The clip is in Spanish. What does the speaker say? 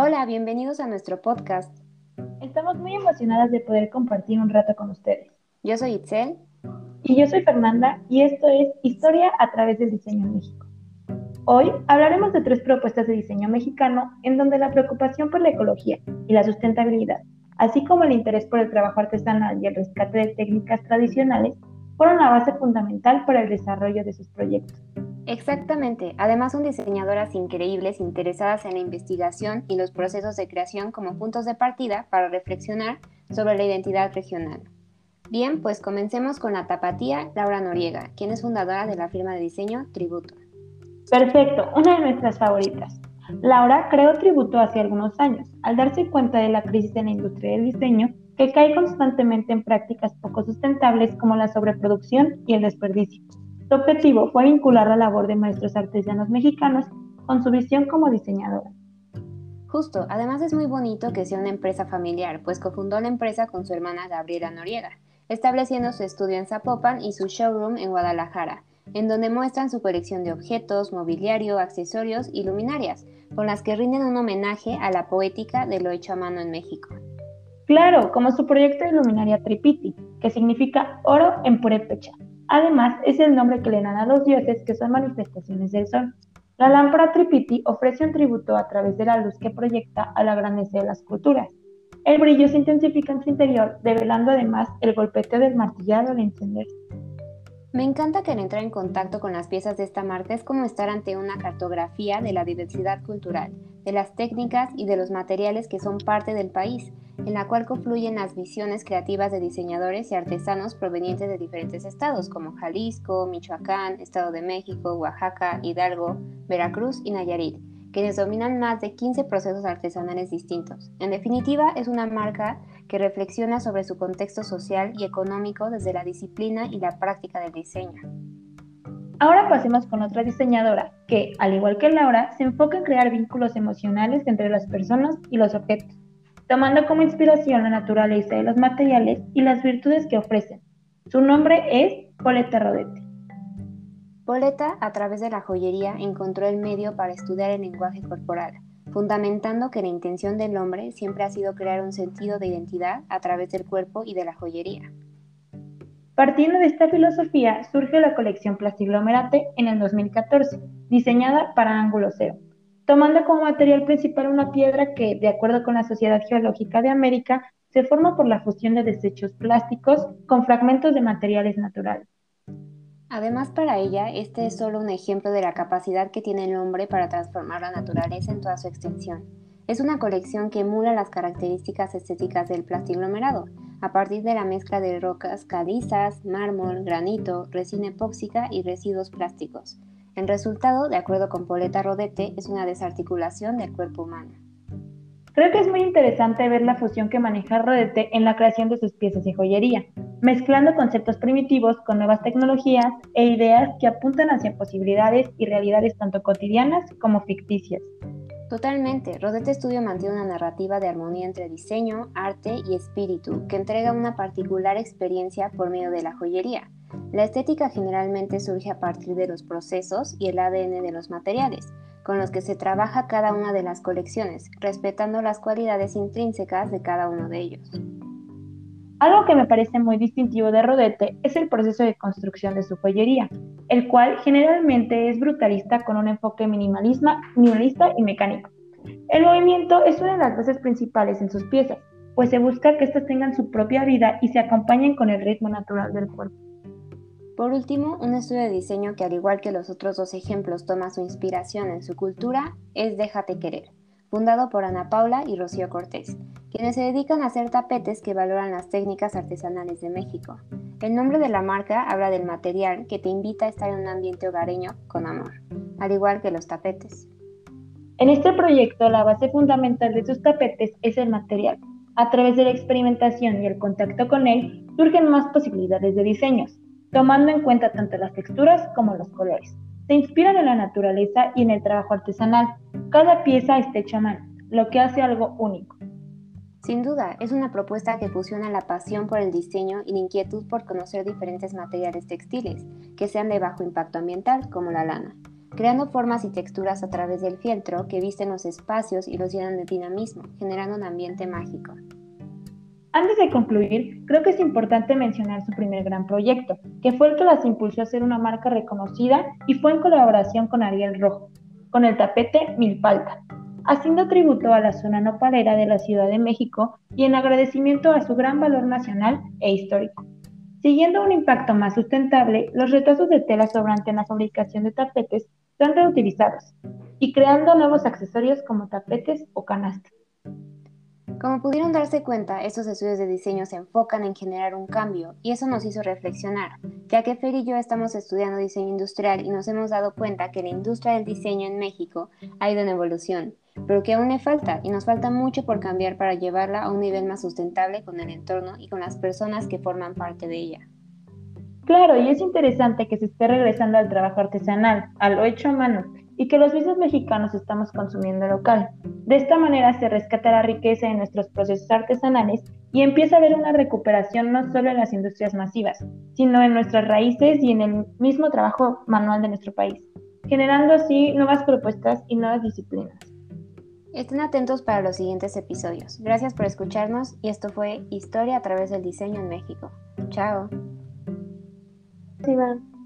Hola, bienvenidos a nuestro podcast. Estamos muy emocionadas de poder compartir un rato con ustedes. Yo soy Itzel. Y yo soy Fernanda y esto es Historia a través del diseño en México. Hoy hablaremos de tres propuestas de diseño mexicano en donde la preocupación por la ecología y la sustentabilidad, así como el interés por el trabajo artesanal y el rescate de técnicas tradicionales, fueron la base fundamental para el desarrollo de sus proyectos. Exactamente. Además son diseñadoras increíbles interesadas en la investigación y los procesos de creación como puntos de partida para reflexionar sobre la identidad regional. Bien, pues comencemos con la tapatía Laura Noriega, quien es fundadora de la firma de diseño Tributo. Perfecto, una de nuestras favoritas. Laura creó Tributo hace algunos años, al darse cuenta de la crisis en la industria del diseño que cae constantemente en prácticas poco sustentables como la sobreproducción y el desperdicio. Su objetivo fue vincular la labor de maestros artesanos mexicanos con su visión como diseñadora. Justo, además es muy bonito que sea una empresa familiar, pues cofundó la empresa con su hermana Gabriela Noriega, estableciendo su estudio en Zapopan y su showroom en Guadalajara, en donde muestran su colección de objetos, mobiliario, accesorios y luminarias, con las que rinden un homenaje a la poética de lo hecho a mano en México. Claro, como su proyecto de luminaria Tripiti, que significa oro en purépecha, Además, es el nombre que le dan a los dioses que son manifestaciones del sol. La lámpara Tripiti ofrece un tributo a través de la luz que proyecta a la grandeza de las culturas. El brillo se intensifica en su interior, develando además el golpeteo del martillado al encenderse. Me encanta que al entrar en contacto con las piezas de esta marca es como estar ante una cartografía de la diversidad cultural, de las técnicas y de los materiales que son parte del país, en la cual confluyen las visiones creativas de diseñadores y artesanos provenientes de diferentes estados como Jalisco, Michoacán, Estado de México, Oaxaca, Hidalgo, Veracruz y Nayarit, quienes dominan más de 15 procesos artesanales distintos. En definitiva, es una marca que reflexiona sobre su contexto social y económico desde la disciplina y la práctica del diseño. Ahora pasemos con otra diseñadora que, al igual que Laura, se enfoca en crear vínculos emocionales entre las personas y los objetos, tomando como inspiración la naturaleza de los materiales y las virtudes que ofrecen. Su nombre es Poleta Rodete. Poleta, a través de la joyería, encontró el medio para estudiar el lenguaje corporal, fundamentando que la intención del hombre siempre ha sido crear un sentido de identidad a través del cuerpo y de la joyería. Partiendo de esta filosofía surge la colección Plastiglomerate en el 2014, diseñada para ángulo cero, tomando como material principal una piedra que, de acuerdo con la Sociedad Geológica de América, se forma por la fusión de desechos plásticos con fragmentos de materiales naturales. Además, para ella, este es solo un ejemplo de la capacidad que tiene el hombre para transformar la naturaleza en toda su extensión. Es una colección que emula las características estéticas del plastiglomerado, a partir de la mezcla de rocas calizas, mármol, granito, resina epóxica y residuos plásticos. El resultado, de acuerdo con Poleta Rodete, es una desarticulación del cuerpo humano. Creo que es muy interesante ver la fusión que maneja Rodete en la creación de sus piezas de joyería, mezclando conceptos primitivos con nuevas tecnologías e ideas que apuntan hacia posibilidades y realidades tanto cotidianas como ficticias. Totalmente, Rodete Studio mantiene una narrativa de armonía entre diseño, arte y espíritu que entrega una particular experiencia por medio de la joyería. La estética generalmente surge a partir de los procesos y el ADN de los materiales, con los que se trabaja cada una de las colecciones, respetando las cualidades intrínsecas de cada uno de ellos. Algo que me parece muy distintivo de Rodete es el proceso de construcción de su joyería, el cual generalmente es brutalista con un enfoque minimalista y mecánico. El movimiento es una de las bases principales en sus piezas, pues se busca que éstas tengan su propia vida y se acompañen con el ritmo natural del cuerpo. Por último, un estudio de diseño que al igual que los otros dos ejemplos toma su inspiración en su cultura es Déjate Querer, fundado por Ana Paula y Rocío Cortés, quienes se dedican a hacer tapetes que valoran las técnicas artesanales de México. El nombre de la marca habla del material que te invita a estar en un ambiente hogareño con amor, al igual que los tapetes. En este proyecto, la base fundamental de sus tapetes es el material. A través de la experimentación y el contacto con él, surgen más posibilidades de diseños, tomando en cuenta tanto las texturas como los colores. Se inspiran en la naturaleza y en el trabajo artesanal. Cada pieza está hecha a mano, lo que hace algo único. Sin duda, es una propuesta que fusiona la pasión por el diseño y la inquietud por conocer diferentes materiales textiles, que sean de bajo impacto ambiental, como la lana, creando formas y texturas a través del fieltro que visten los espacios y los llenan de dinamismo, generando un ambiente mágico. Antes de concluir, creo que es importante mencionar su primer gran proyecto, que fue el que las impulsó a ser una marca reconocida y fue en colaboración con Ariel Rojo, con el tapete Milpalta, haciendo tributo a la zona nopalera de la Ciudad de México y en agradecimiento a su gran valor nacional e histórico. Siguiendo un impacto más sustentable, los retazos de tela sobrante en la fabricación de tapetes son reutilizados y creando nuevos accesorios como tapetes o canastas. Como pudieron darse cuenta, estos estudios de diseño se enfocan en generar un cambio y eso nos hizo reflexionar, ya que Fer y yo estamos estudiando diseño industrial y nos hemos dado cuenta que la industria del diseño en México ha ido en evolución, pero que aún le falta y nos falta mucho por cambiar para llevarla a un nivel más sustentable con el entorno y con las personas que forman parte de ella. Claro, y es interesante que se esté regresando al trabajo artesanal, a lo hecho a mano, y que los mismos mexicanos estamos consumiendo local. De esta manera se rescata la riqueza de nuestros procesos artesanales y empieza a haber una recuperación no solo en las industrias masivas, sino en nuestras raíces y en el mismo trabajo manual de nuestro país, generando así nuevas propuestas y nuevas disciplinas. Estén atentos para los siguientes episodios. Gracias por escucharnos y esto fue Historia a través del diseño en México. Chao. Iván.